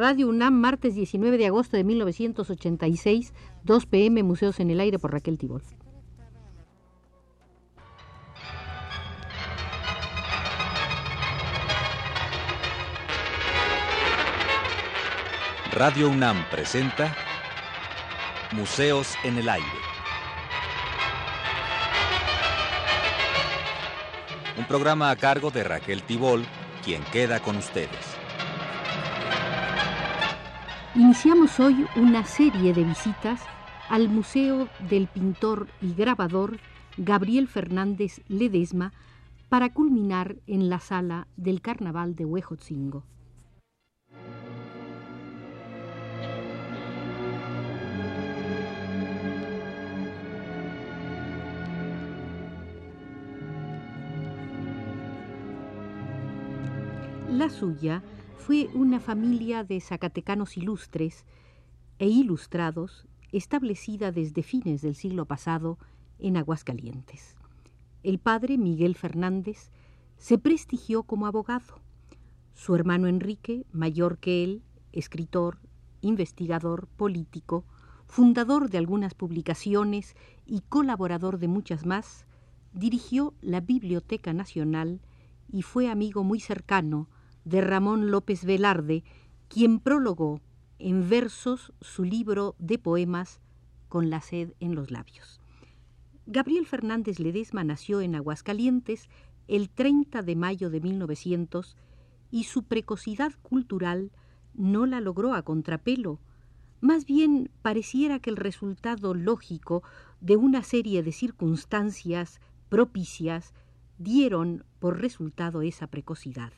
Radio UNAM, martes 19 de agosto de 1986, 2 pm, Museos en el Aire por Raquel Tibol. Radio UNAM presenta Museos en el Aire. Un programa a cargo de Raquel Tibol, quien queda con ustedes. Iniciamos hoy una serie de visitas al Museo del Pintor y Grabador Gabriel Fernández Ledesma para culminar en la sala del Carnaval de Huejotzingo. La suya fue una familia de zacatecanos ilustres e ilustrados establecida desde fines del siglo pasado en Aguascalientes. El padre, Miguel Fernández, se prestigió como abogado. Su hermano Enrique, mayor que él, escritor, investigador, político, fundador de algunas publicaciones y colaborador de muchas más, dirigió la Biblioteca Nacional y fue amigo muy cercano de Ramón López Velarde, quien prologó en versos su libro de poemas Con la sed en los labios. Gabriel Fernández Ledesma nació en Aguascalientes el 30 de mayo de 1900 y su precocidad cultural no la logró a contrapelo. Más bien pareciera que el resultado lógico de una serie de circunstancias propicias dieron por resultado esa precocidad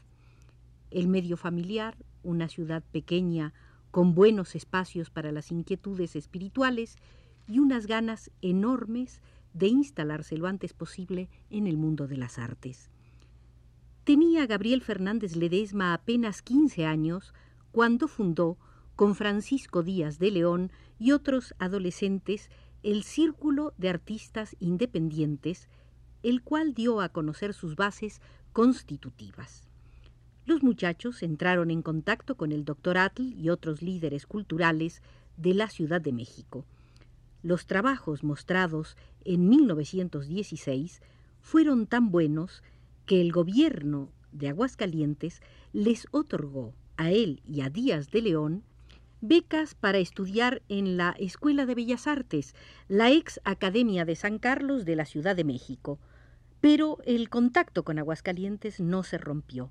el medio familiar, una ciudad pequeña con buenos espacios para las inquietudes espirituales y unas ganas enormes de instalarse lo antes posible en el mundo de las artes. Tenía Gabriel Fernández Ledesma apenas 15 años cuando fundó, con Francisco Díaz de León y otros adolescentes, el Círculo de Artistas Independientes, el cual dio a conocer sus bases constitutivas. Los muchachos entraron en contacto con el doctor Atl y otros líderes culturales de la Ciudad de México. Los trabajos mostrados en 1916 fueron tan buenos que el gobierno de Aguascalientes les otorgó a él y a Díaz de León becas para estudiar en la Escuela de Bellas Artes, la ex Academia de San Carlos de la Ciudad de México. Pero el contacto con Aguascalientes no se rompió.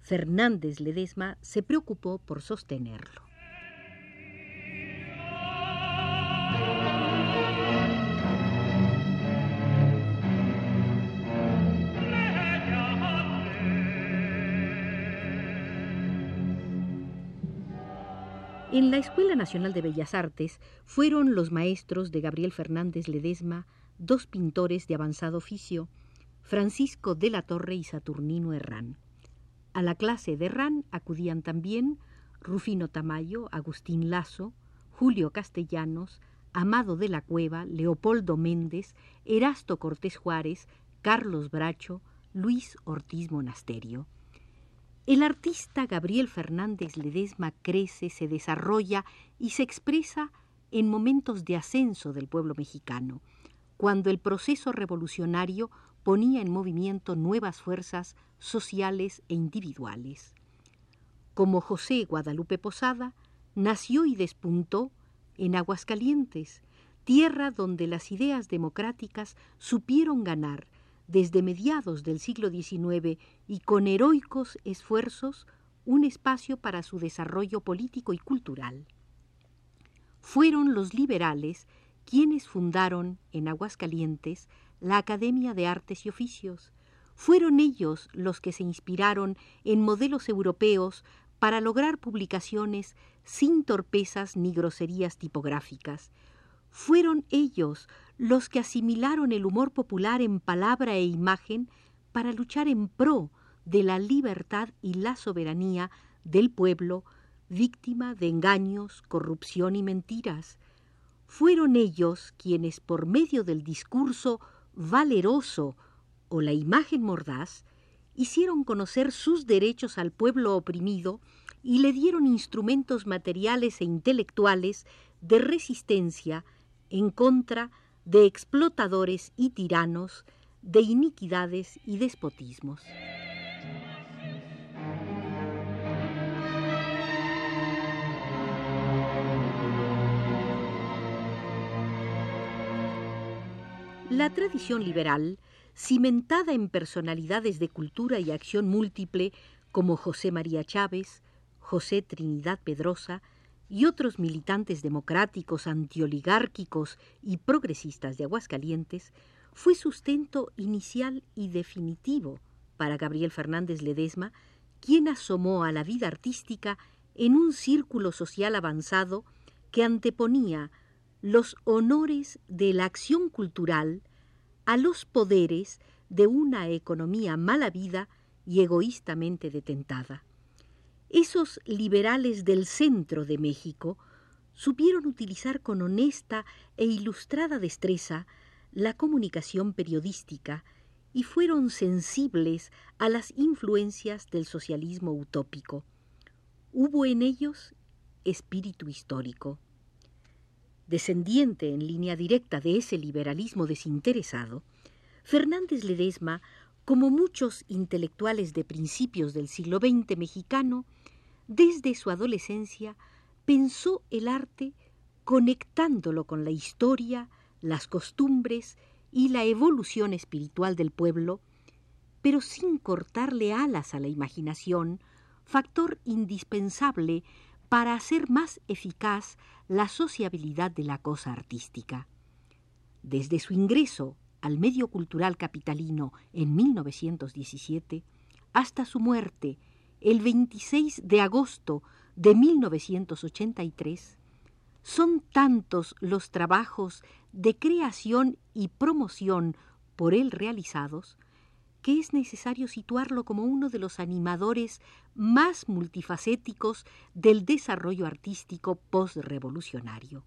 Fernández Ledesma se preocupó por sostenerlo. En la Escuela Nacional de Bellas Artes fueron los maestros de Gabriel Fernández Ledesma dos pintores de avanzado oficio, Francisco de la Torre y Saturnino Herrán. A la clase de RAN acudían también Rufino Tamayo, Agustín Lazo, Julio Castellanos, Amado de la Cueva, Leopoldo Méndez, Erasto Cortés Juárez, Carlos Bracho, Luis Ortiz Monasterio. El artista Gabriel Fernández Ledesma crece, se desarrolla y se expresa en momentos de ascenso del pueblo mexicano, cuando el proceso revolucionario ponía en movimiento nuevas fuerzas sociales e individuales. Como José Guadalupe Posada, nació y despuntó en Aguascalientes, tierra donde las ideas democráticas supieron ganar desde mediados del siglo XIX y con heroicos esfuerzos un espacio para su desarrollo político y cultural. Fueron los liberales quienes fundaron en Aguascalientes la Academia de Artes y Oficios. Fueron ellos los que se inspiraron en modelos europeos para lograr publicaciones sin torpezas ni groserías tipográficas. Fueron ellos los que asimilaron el humor popular en palabra e imagen para luchar en pro de la libertad y la soberanía del pueblo, víctima de engaños, corrupción y mentiras. Fueron ellos quienes, por medio del discurso valeroso o la imagen mordaz, hicieron conocer sus derechos al pueblo oprimido y le dieron instrumentos materiales e intelectuales de resistencia en contra de explotadores y tiranos, de iniquidades y despotismos. La tradición liberal, cimentada en personalidades de cultura y acción múltiple como José María Chávez, José Trinidad Pedrosa y otros militantes democráticos, antioligárquicos y progresistas de Aguascalientes, fue sustento inicial y definitivo para Gabriel Fernández Ledesma, quien asomó a la vida artística en un círculo social avanzado que anteponía los honores de la acción cultural a los poderes de una economía mala vida y egoístamente detentada. Esos liberales del centro de México supieron utilizar con honesta e ilustrada destreza la comunicación periodística y fueron sensibles a las influencias del socialismo utópico. Hubo en ellos espíritu histórico descendiente en línea directa de ese liberalismo desinteresado, Fernández Ledesma, como muchos intelectuales de principios del siglo XX mexicano, desde su adolescencia pensó el arte conectándolo con la historia, las costumbres y la evolución espiritual del pueblo, pero sin cortarle alas a la imaginación, factor indispensable para hacer más eficaz la sociabilidad de la cosa artística. Desde su ingreso al medio cultural capitalino en 1917 hasta su muerte el 26 de agosto de 1983, son tantos los trabajos de creación y promoción por él realizados que es necesario situarlo como uno de los animadores más multifacéticos del desarrollo artístico postrevolucionario.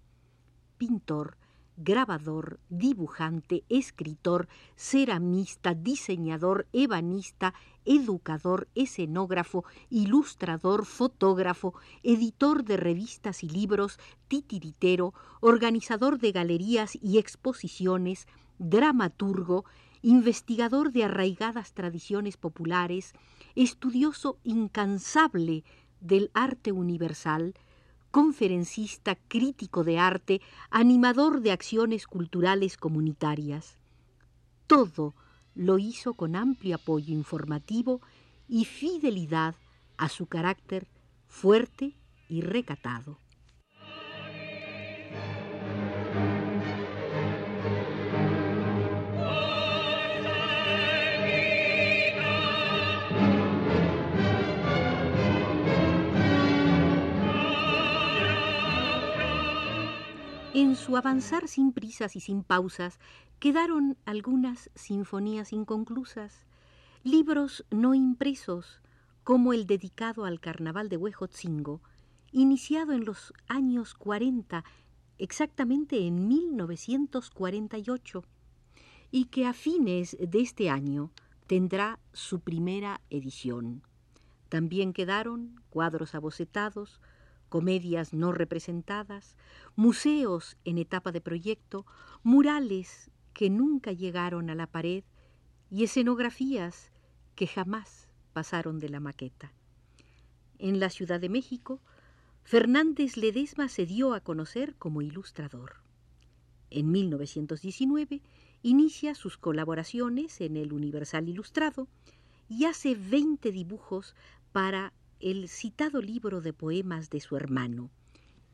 Pintor, grabador, dibujante, escritor, ceramista, diseñador, ebanista, educador, escenógrafo, ilustrador, fotógrafo, editor de revistas y libros, titiritero, organizador de galerías y exposiciones, dramaturgo, investigador de arraigadas tradiciones populares, estudioso incansable del arte universal, conferencista crítico de arte, animador de acciones culturales comunitarias. Todo lo hizo con amplio apoyo informativo y fidelidad a su carácter fuerte y recatado. En su avanzar sin prisas y sin pausas quedaron algunas sinfonías inconclusas, libros no impresos, como el dedicado al carnaval de Huejotzingo, iniciado en los años 40, exactamente en 1948, y que a fines de este año tendrá su primera edición. También quedaron cuadros abocetados, comedias no representadas, museos en etapa de proyecto, murales que nunca llegaron a la pared y escenografías que jamás pasaron de la maqueta. En la Ciudad de México, Fernández Ledesma se dio a conocer como ilustrador. En 1919 inicia sus colaboraciones en el Universal Ilustrado y hace 20 dibujos para el citado libro de poemas de su hermano,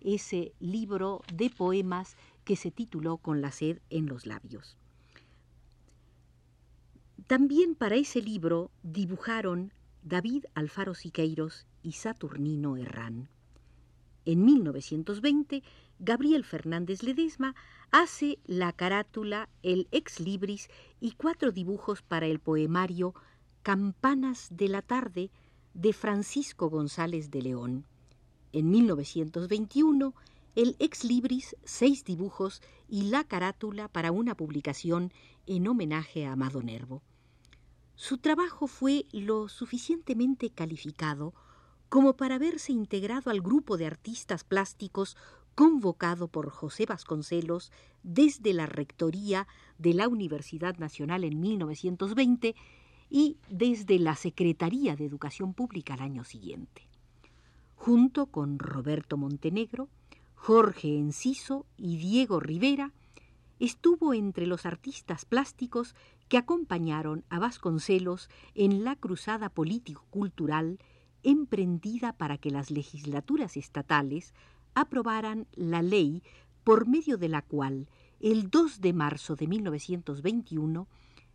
ese libro de poemas que se tituló Con la sed en los labios. También para ese libro dibujaron David Alfaro Siqueiros y Saturnino Herrán. En 1920, Gabriel Fernández Ledesma hace la carátula, el ex libris y cuatro dibujos para el poemario Campanas de la tarde de Francisco González de León. En 1921, el ex libris, seis dibujos y la carátula para una publicación en homenaje a Amado Nervo. Su trabajo fue lo suficientemente calificado como para verse integrado al grupo de artistas plásticos convocado por José Vasconcelos desde la Rectoría de la Universidad Nacional en 1920 y desde la Secretaría de Educación Pública al año siguiente. Junto con Roberto Montenegro, Jorge Enciso y Diego Rivera, estuvo entre los artistas plásticos que acompañaron a Vasconcelos en la cruzada político-cultural emprendida para que las legislaturas estatales aprobaran la ley por medio de la cual el 2 de marzo de 1921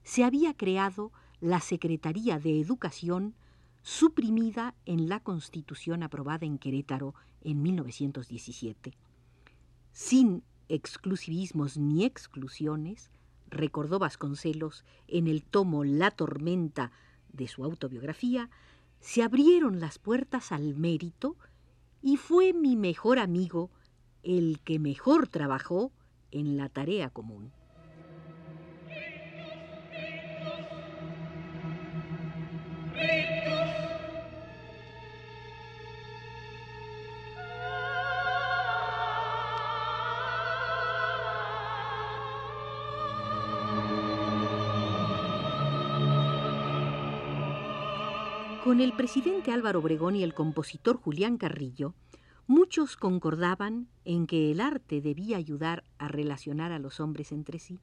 se había creado la Secretaría de Educación suprimida en la Constitución aprobada en Querétaro en 1917. Sin exclusivismos ni exclusiones, recordó Vasconcelos en el tomo La tormenta de su autobiografía, se abrieron las puertas al mérito y fue mi mejor amigo el que mejor trabajó en la tarea común. Con el presidente Álvaro Obregón y el compositor Julián Carrillo, muchos concordaban en que el arte debía ayudar a relacionar a los hombres entre sí.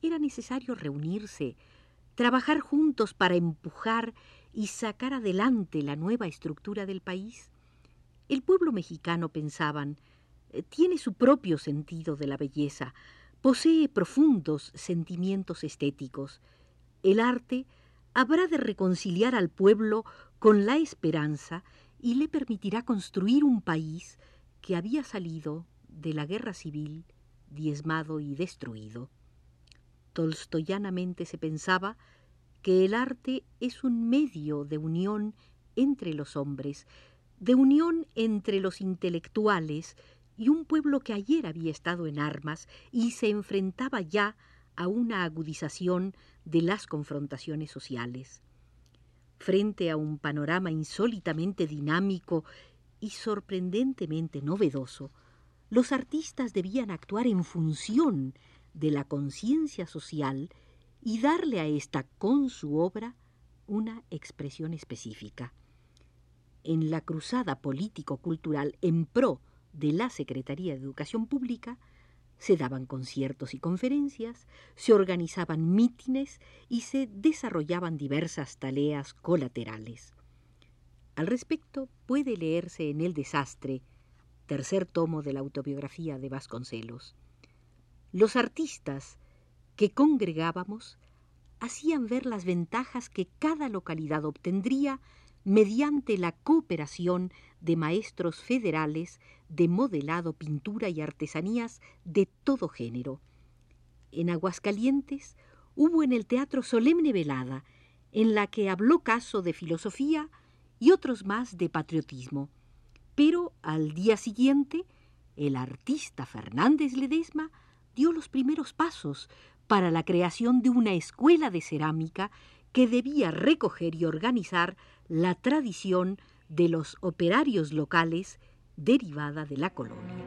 Era necesario reunirse, trabajar juntos para empujar y sacar adelante la nueva estructura del país. El pueblo mexicano, pensaban, tiene su propio sentido de la belleza, posee profundos sentimientos estéticos. El arte habrá de reconciliar al pueblo con la esperanza y le permitirá construir un país que había salido de la guerra civil diezmado y destruido. Tolstoyanamente se pensaba que el arte es un medio de unión entre los hombres, de unión entre los intelectuales y un pueblo que ayer había estado en armas y se enfrentaba ya a una agudización de las confrontaciones sociales. Frente a un panorama insólitamente dinámico y sorprendentemente novedoso, los artistas debían actuar en función de la conciencia social y darle a ésta con su obra una expresión específica. En la cruzada político-cultural en pro de la Secretaría de Educación Pública, se daban conciertos y conferencias, se organizaban mítines y se desarrollaban diversas tareas colaterales. Al respecto puede leerse en El desastre, tercer tomo de la autobiografía de Vasconcelos. Los artistas que congregábamos hacían ver las ventajas que cada localidad obtendría mediante la cooperación de maestros federales de modelado, pintura y artesanías de todo género. En Aguascalientes hubo en el teatro solemne velada, en la que habló caso de filosofía y otros más de patriotismo. Pero al día siguiente, el artista Fernández Ledesma dio los primeros pasos para la creación de una escuela de cerámica que debía recoger y organizar la tradición de los operarios locales derivada de la colonia.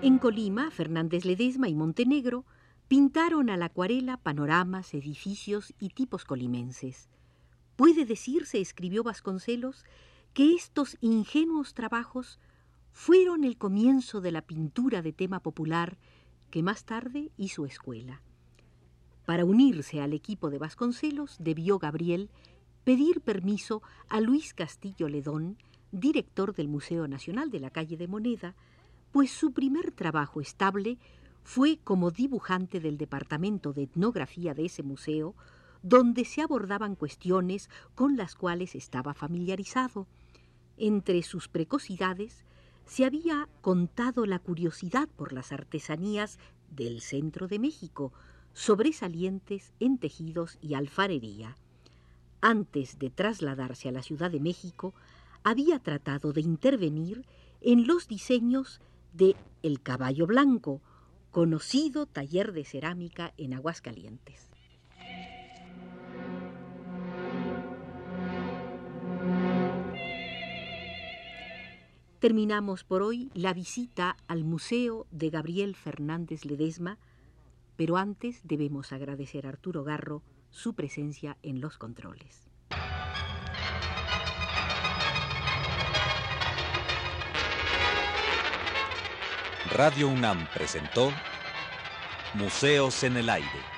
En Colima, Fernández Ledesma y Montenegro pintaron a la acuarela panoramas, edificios y tipos colimenses. Puede decirse, escribió Vasconcelos, que estos ingenuos trabajos fueron el comienzo de la pintura de tema popular que más tarde hizo escuela. Para unirse al equipo de Vasconcelos debió Gabriel pedir permiso a Luis Castillo Ledón, director del Museo Nacional de la calle de Moneda, pues su primer trabajo estable fue como dibujante del Departamento de Etnografía de ese museo, donde se abordaban cuestiones con las cuales estaba familiarizado. Entre sus precocidades se había contado la curiosidad por las artesanías del centro de México, sobresalientes en tejidos y alfarería. antes de trasladarse a la Ciudad de México, había tratado de intervenir en los diseños de El Caballo Blanco, conocido taller de cerámica en Aguascalientes. Terminamos por hoy la visita al Museo de Gabriel Fernández Ledesma, pero antes debemos agradecer a Arturo Garro su presencia en los controles. Radio UNAM presentó Museos en el Aire.